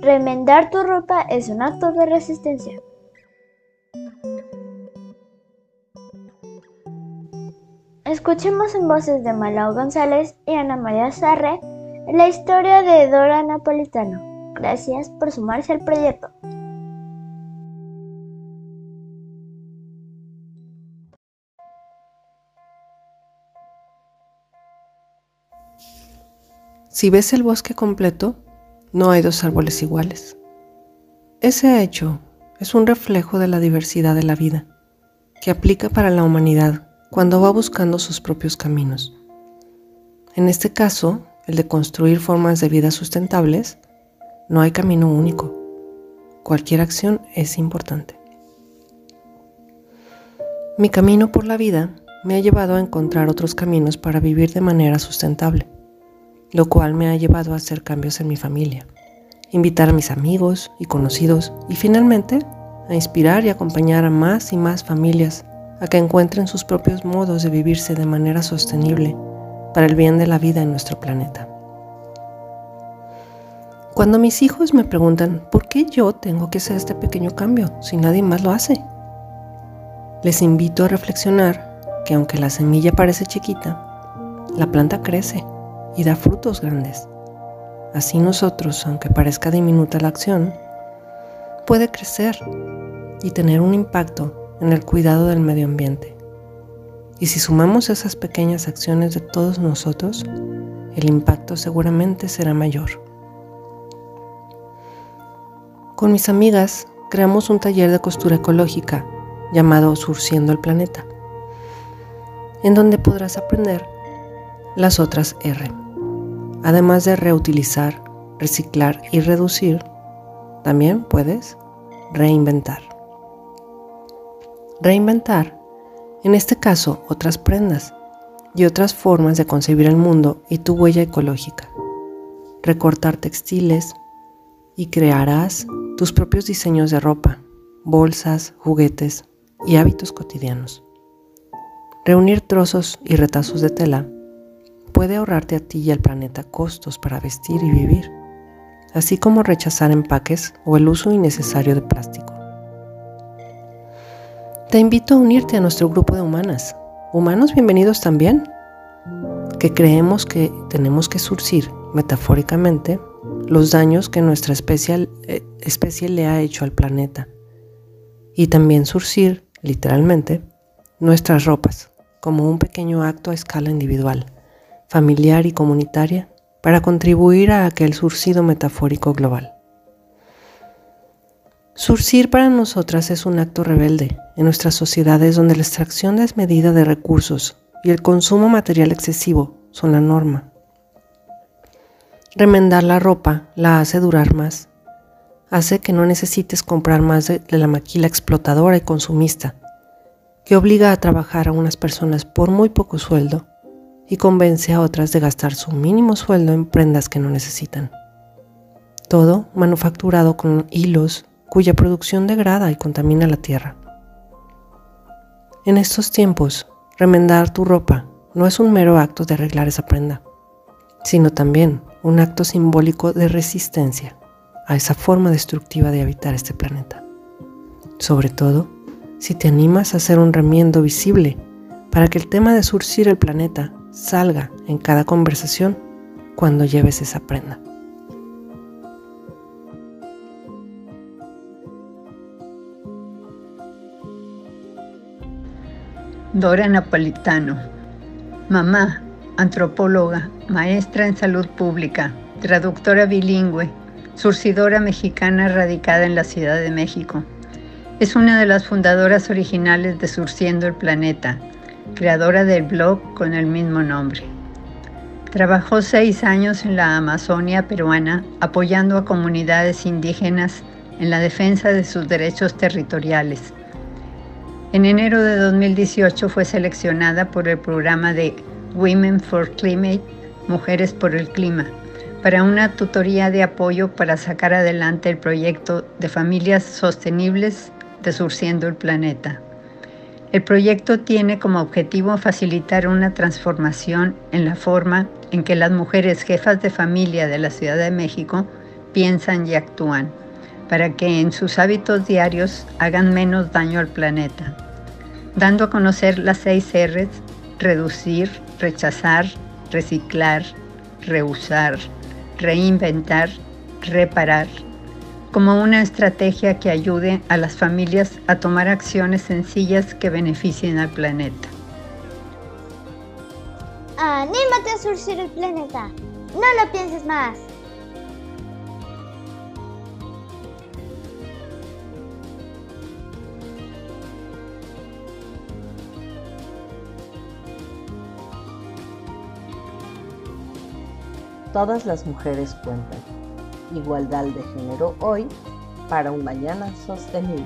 Remendar tu ropa es un acto de resistencia. Escuchemos en voces de Malao González y Ana María Sarre la historia de Dora Napolitano. Gracias por sumarse al proyecto. Si ves el bosque completo, no hay dos árboles iguales. Ese hecho es un reflejo de la diversidad de la vida, que aplica para la humanidad cuando va buscando sus propios caminos. En este caso, el de construir formas de vida sustentables, no hay camino único. Cualquier acción es importante. Mi camino por la vida me ha llevado a encontrar otros caminos para vivir de manera sustentable lo cual me ha llevado a hacer cambios en mi familia, invitar a mis amigos y conocidos y finalmente a inspirar y acompañar a más y más familias a que encuentren sus propios modos de vivirse de manera sostenible para el bien de la vida en nuestro planeta. Cuando mis hijos me preguntan por qué yo tengo que hacer este pequeño cambio si nadie más lo hace, les invito a reflexionar que aunque la semilla parece chiquita, la planta crece y da frutos grandes. Así nosotros, aunque parezca diminuta la acción, puede crecer y tener un impacto en el cuidado del medio ambiente. Y si sumamos esas pequeñas acciones de todos nosotros, el impacto seguramente será mayor. Con mis amigas creamos un taller de costura ecológica llamado Surciendo el Planeta, en donde podrás aprender las otras R. Además de reutilizar, reciclar y reducir, también puedes reinventar. Reinventar, en este caso, otras prendas y otras formas de concebir el mundo y tu huella ecológica. Recortar textiles y crearás tus propios diseños de ropa, bolsas, juguetes y hábitos cotidianos. Reunir trozos y retazos de tela puede ahorrarte a ti y al planeta costos para vestir y vivir, así como rechazar empaques o el uso innecesario de plástico. Te invito a unirte a nuestro grupo de humanas, humanos bienvenidos también, que creemos que tenemos que surcir metafóricamente los daños que nuestra especie, eh, le ha hecho al planeta y también surcir, literalmente, nuestras ropas como un pequeño acto a escala individual familiar y comunitaria para contribuir a aquel surcido metafórico global. Surcir para nosotras es un acto rebelde en nuestras sociedades donde la extracción desmedida de recursos y el consumo material excesivo son la norma. Remendar la ropa la hace durar más, hace que no necesites comprar más de, la maquila explotadora y consumista, que obliga a trabajar a unas personas por muy poco sueldo y convence a otras de gastar su mínimo sueldo en prendas que no necesitan. Todo manufacturado con hilos cuya producción degrada y contamina la tierra. En estos tiempos, remendar tu ropa no es un mero acto de arreglar esa prenda, sino también un acto simbólico de resistencia a esa forma destructiva de habitar este planeta. Sobre todo, si te animas a hacer un remiendo visible para que el tema de surcir el planeta salga en cada conversación cuando lleves esa prenda. Dora Napolitano, mamá, antropóloga, maestra en salud pública, traductora bilingüe, surcidora mexicana radicada en la Ciudad de México. Es una de las fundadoras originales de Surciendo el Planeta, creadora del blog con el mismo nombre. Trabajó seis años en la Amazonia peruana apoyando a comunidades indígenas en la defensa de sus derechos territoriales. En enero de 2018 fue seleccionada por el programa de Women for Climate, Mujeres por el Clima, para una tutoría de apoyo para sacar adelante el proyecto de familias sostenibles de Surciendo el Planeta. El proyecto tiene como objetivo facilitar una transformación en la forma en que las mujeres jefas de familia de la Ciudad de México piensan y actúan, para que en sus hábitos diarios hagan menos daño al planeta, dando a conocer las seis R's, reducir, rechazar, reciclar, reusar, reinventar, reparar, como una estrategia que ayude a las familias a tomar acciones sencillas que beneficien al planeta. ¡Anímate a surcir el planeta! ¡No lo pienses más! Todas las mujeres cuentan. Igualdad de género hoy para un mañana sostenible.